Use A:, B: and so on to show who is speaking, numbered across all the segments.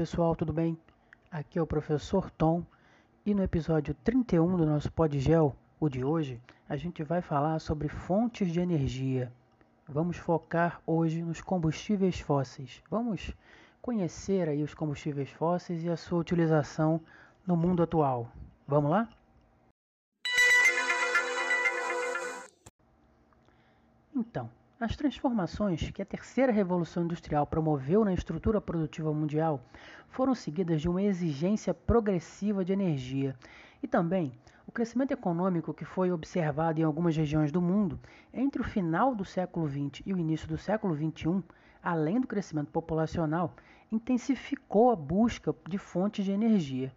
A: pessoal, tudo bem? Aqui é o professor Tom e no episódio 31 do nosso Podgel, o de hoje, a gente vai falar sobre fontes de energia. Vamos focar hoje nos combustíveis fósseis. Vamos conhecer aí os combustíveis fósseis e a sua utilização no mundo atual. Vamos lá? As transformações que a terceira revolução industrial promoveu na estrutura produtiva mundial foram seguidas de uma exigência progressiva de energia e também o crescimento econômico que foi observado em algumas regiões do mundo entre o final do século XX e o início do século XXI, além do crescimento populacional, intensificou a busca de fontes de energia.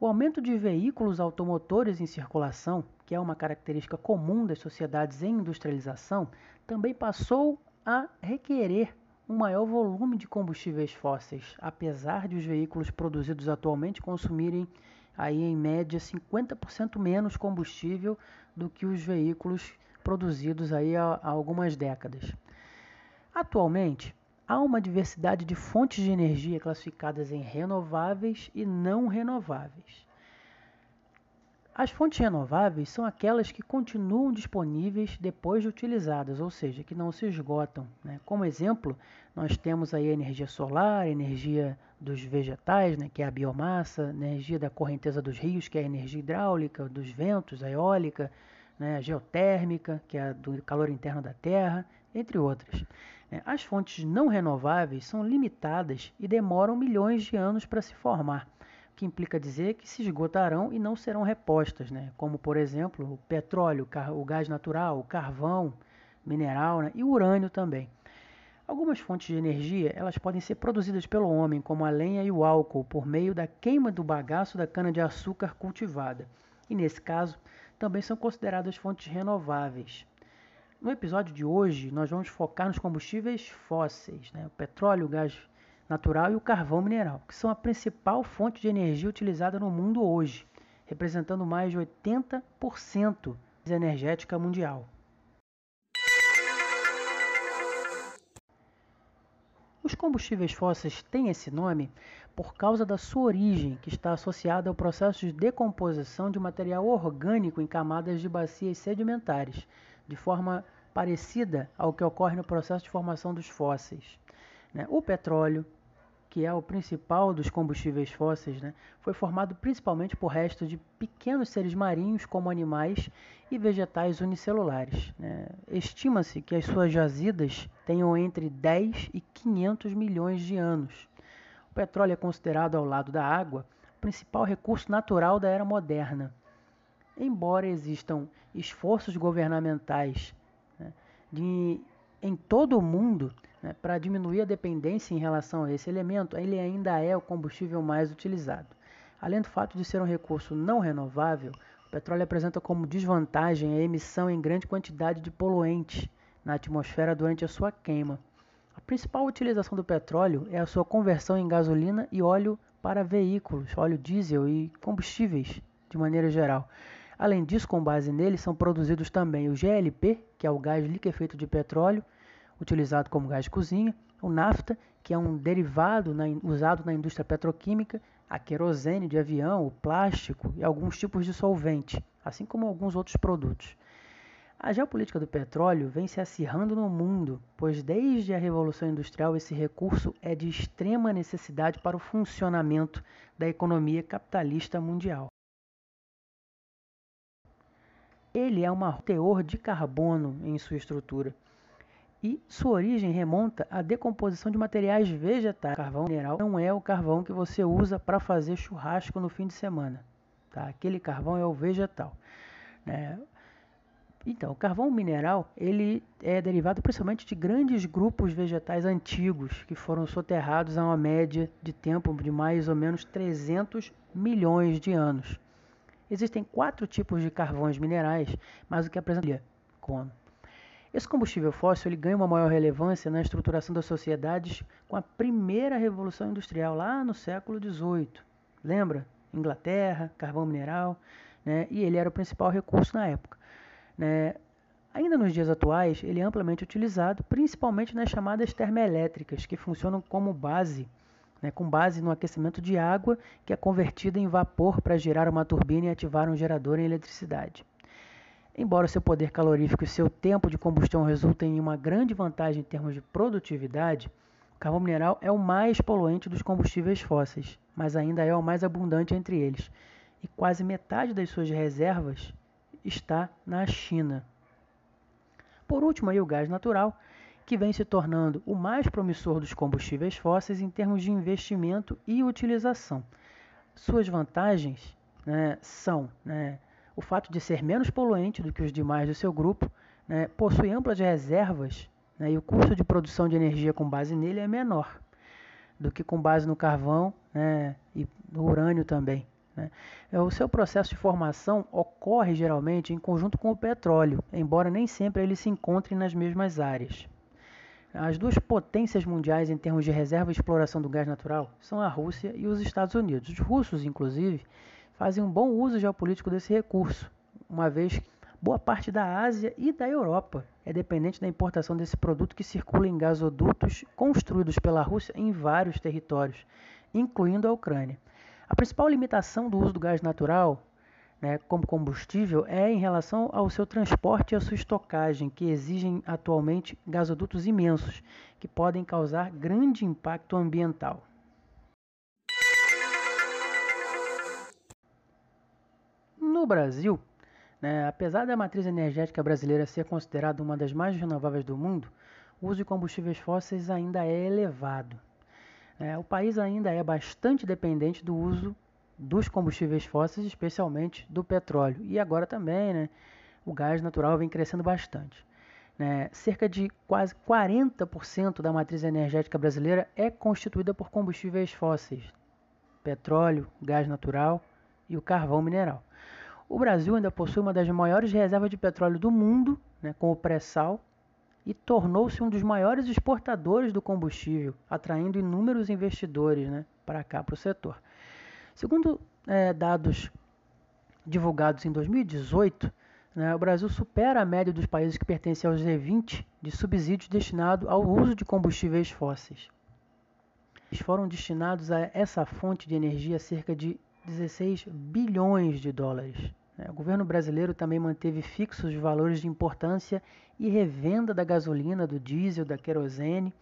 A: O aumento de veículos automotores em circulação, que é uma característica comum das sociedades em industrialização, também passou a requerer um maior volume de combustíveis fósseis, apesar de os veículos produzidos atualmente consumirem aí em média 50% menos combustível do que os veículos produzidos aí há, algumas décadas. Atualmente, há uma diversidade de fontes de energia classificadas em renováveis e não renováveis. As fontes renováveis são aquelas que continuam disponíveis depois de utilizadas, ou seja, que não se esgotam. Né? Como exemplo, nós temos aí a energia solar, a energia dos vegetais, né, que é a biomassa, a energia da correnteza dos rios, que é a energia hidráulica, dos ventos, a eólica, né, a geotérmica, que é a do calor interno da Terra, entre outras. Né? As fontes não renováveis são limitadas e demoram milhões de anos para se formar que implica dizer que se esgotarão e não serão repostas, né? como por exemplo o petróleo, o gás natural, o carvão, mineral né? e o urânio também. Algumas fontes de energia elas podem ser produzidas pelo homem, como a lenha e o álcool, por meio da queima do bagaço da cana-de-açúcar cultivada. E nesse caso, também são consideradas fontes renováveis. No episódio de hoje, nós vamos focar nos combustíveis fósseis, né? o petróleo, o gás natural e o carvão mineral, que são a principal fonte de energia utilizada no mundo hoje, representando mais de 80% da energética mundial. Os combustíveis fósseis têm esse nome por causa da sua origem, que está associada ao processo de decomposição de material orgânico em camadas de bacias sedimentares, de forma parecida ao que ocorre no processo de formação dos fósseis. Né? O petróleo, que é o principal dos combustíveis fósseis, né, foi formado principalmente por restos de pequenos seres marinhos, como animais e vegetais unicelulares. Né. Estima-se que as suas jazidas tenham entre 10 e 500 milhões de anos. O petróleo é considerado, ao lado da água, o principal recurso natural da era moderna. Embora existam esforços governamentais né, de, em todo o mundo né, para diminuir a dependência em relação a esse elemento, ele ainda é o combustível mais utilizado. Além do fato de ser um recurso não renovável, o petróleo apresenta como desvantagem a emissão em grande quantidade de poluentes na atmosfera durante a sua queima. A principal utilização do petróleo é a sua conversão em gasolina e óleo para veículos, óleo diesel e combustíveis de maneira geral. Além disso, com base nele, são produzidos também o GLP, que é o gás liquefeito de petróleo, utilizado como gás de cozinha, o nafta, que é um derivado na, usado na indústria petroquímica, a querosene de avião, o plástico e alguns tipos de solvente, assim como alguns outros produtos. A geopolítica do petróleo vem se acirrando no mundo, pois desde a Revolução Industrial esse recurso é de extrema necessidade para o funcionamento da economia capitalista mundial. Ele é um teor de carbono em sua estrutura e sua origem remonta à decomposição de materiais vegetais. Carvão mineral não é o carvão que você usa para fazer churrasco no fim de semana. Tá? Aquele carvão é o vegetal. Né? Então, o carvão mineral ele é derivado principalmente de grandes grupos vegetais antigos que foram soterrados a uma média de tempo de mais ou menos 300 milhões de anos. Existem quatro tipos de carvões minerais, mas o que apresenta como esse combustível fóssil ele ganha uma maior relevância na estruturação das sociedades com a primeira revolução industrial lá no século XVIII. Lembra? Inglaterra, carvão mineral, né? e ele era o principal recurso na época. Né? Ainda nos dias atuais, ele é amplamente utilizado, principalmente nas chamadas termoelétricas, que funcionam como base né, com base no aquecimento de água que é convertida em vapor para girar uma turbina e ativar um gerador em eletricidade. Embora seu poder calorífico e seu tempo de combustão resultem em uma grande vantagem em termos de produtividade, o carvão mineral é o mais poluente dos combustíveis fósseis, mas ainda é o mais abundante entre eles, e quase metade das suas reservas está na China. Por último, aí, o gás natural, que vem se tornando o mais promissor dos combustíveis fósseis em termos de investimento e utilização. Suas vantagens né, são né, o fato de ser menos poluente do que os demais do seu grupo, né, possui amplas reservas né, e o custo de produção de energia com base nele é menor do que com base no carvão né, e no urânio também. Né. O seu processo de formação ocorre geralmente em conjunto com o petróleo, embora nem sempre eles se encontrem nas mesmas áreas. As duas potências mundiais em termos de reserva e exploração do gás natural são a Rússia e os Estados Unidos. Os russos, inclusive, fazem um bom uso geopolítico desse recurso, uma vez que boa parte da Ásia e da Europa é dependente da importação desse produto que circula em gasodutos construídos pela Rússia em vários territórios, incluindo a Ucrânia. A principal limitação do uso do gás natural né, como combustível é em relação ao seu transporte e à sua estocagem, que exigem atualmente gasodutos imensos, que podem causar grande impacto ambiental. No Brasil, né, apesar da matriz energética brasileira ser considerada uma das mais renováveis do mundo, o uso de combustíveis fósseis ainda é elevado. É, o país ainda é bastante dependente do uso dos combustíveis fósseis, especialmente do petróleo. E agora também, né, o gás natural vem crescendo bastante. Né? Cerca de quase 40% da matriz energética brasileira é constituída por combustíveis fósseis: petróleo, gás natural e o carvão mineral. O Brasil ainda possui uma das maiores reservas de petróleo do mundo, né, com o pré-sal, e tornou-se um dos maiores exportadores do combustível, atraindo inúmeros investidores né, para cá, para o setor. Segundo é, dados divulgados em 2018, né, o Brasil supera a média dos países que pertencem aos G20 de subsídios destinados ao uso de combustíveis fósseis. Eles foram destinados a essa fonte de energia cerca de 16 bilhões de dólares. Né. O governo brasileiro também manteve fixos os valores de importância e revenda da gasolina, do diesel, da querosene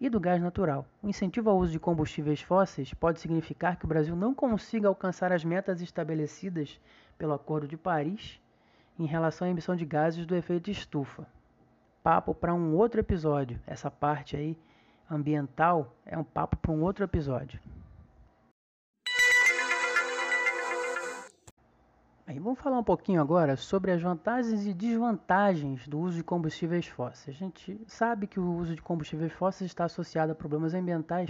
A: e do gás natural. O incentivo ao uso de combustíveis fósseis pode significar que o Brasil não consiga alcançar as metas estabelecidas pelo Acordo de Paris em relação à emissão de gases do efeito de estufa. Papo para um outro episódio. Essa parte aí ambiental é um papo para um outro episódio. Aí, vamos falar um pouquinho agora sobre as vantagens e desvantagens do uso de combustíveis fósseis. A gente sabe que o uso de combustíveis fósseis está associado a problemas ambientais,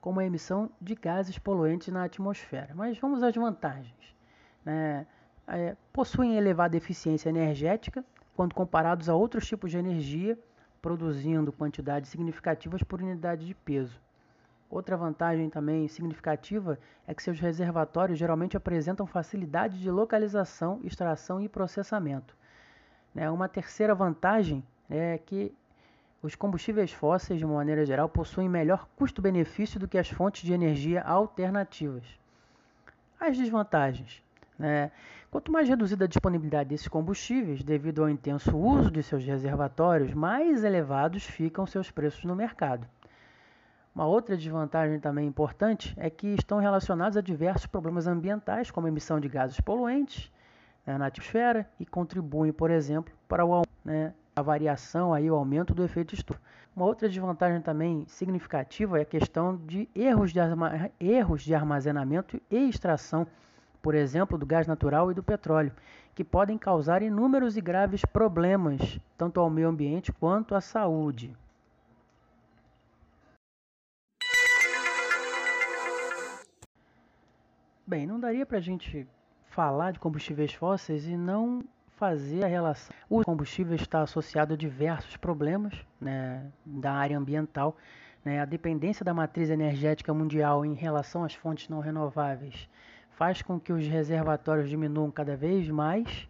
A: como a emissão de gases poluentes na atmosfera. Mas vamos às vantagens. Né? É, possuem elevada eficiência energética quando comparados a outros tipos de energia, produzindo quantidades significativas por unidade de peso. Outra vantagem também significativa é que seus reservatórios geralmente apresentam facilidade de localização, extração e processamento. Né? Uma terceira vantagem é que os combustíveis fósseis, de uma maneira geral, possuem melhor custo-benefício do que as fontes de energia alternativas. As desvantagens. Né? Quanto mais reduzida a disponibilidade desses combustíveis, devido ao intenso uso de seus reservatórios, mais elevados ficam seus preços no mercado. Uma outra desvantagem também importante é que estão relacionados a diversos problemas ambientais, como emissão de gases poluentes né, na atmosfera e contribuem, por exemplo, para o, né, a variação, aí, o aumento do efeito estufa. Uma outra desvantagem também significativa é a questão de erros de, erros de armazenamento e extração, por exemplo, do gás natural e do petróleo, que podem causar inúmeros e graves problemas, tanto ao meio ambiente quanto à saúde. Bem, não daria para a gente falar de combustíveis fósseis e não fazer a relação. O combustível está associado a diversos problemas né, da área ambiental. Né, a dependência da matriz energética mundial em relação às fontes não renováveis faz com que os reservatórios diminuam cada vez mais,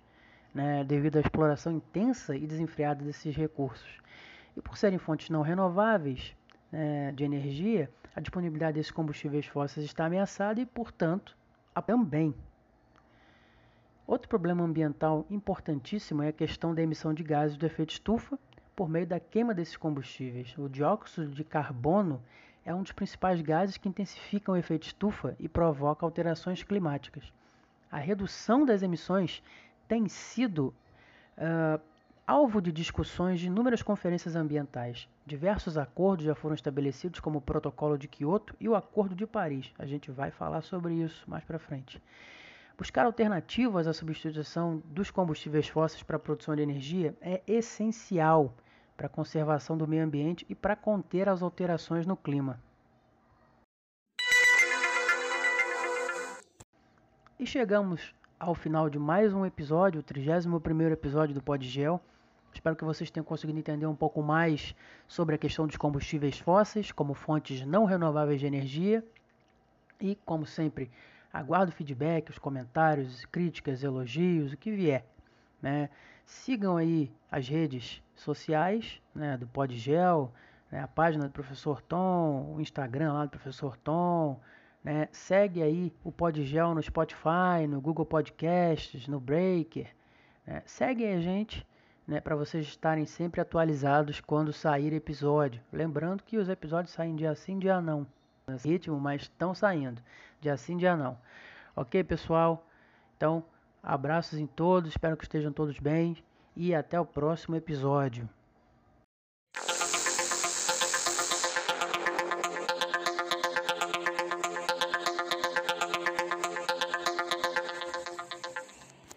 A: né, devido à exploração intensa e desenfreada desses recursos. E por serem fontes não renováveis né, de energia, a disponibilidade desses combustíveis fósseis está ameaçada e, portanto, também. Outro problema ambiental importantíssimo é a questão da emissão de gases do efeito estufa por meio da queima desses combustíveis. O dióxido de carbono é um dos principais gases que intensificam o efeito estufa e provoca alterações climáticas. A redução das emissões tem sido uh, alvo de discussões de inúmeras conferências ambientais. Diversos acordos já foram estabelecidos, como o Protocolo de Quioto e o Acordo de Paris. A gente vai falar sobre isso mais para frente. Buscar alternativas à substituição dos combustíveis fósseis para a produção de energia é essencial para a conservação do meio ambiente e para conter as alterações no clima. E chegamos ao final de mais um episódio, o 31º episódio do Podgel. Espero que vocês tenham conseguido entender um pouco mais sobre a questão dos combustíveis fósseis como fontes não renováveis de energia. E, como sempre, aguardo feedback, os comentários, críticas, elogios, o que vier. Né? Sigam aí as redes sociais né, do Podgel, né, a página do Professor Tom, o Instagram lá do Professor Tom. Né? Segue aí o Podgel no Spotify, no Google Podcasts, no Breaker. Né? Segue a gente né, para vocês estarem sempre atualizados quando sair episódio. Lembrando que os episódios saem dia sim, dia não. Nesse ritmo, mas estão saindo. Dia sim, dia não. Ok, pessoal? Então, abraços em todos. Espero que estejam todos bem. E até o próximo episódio.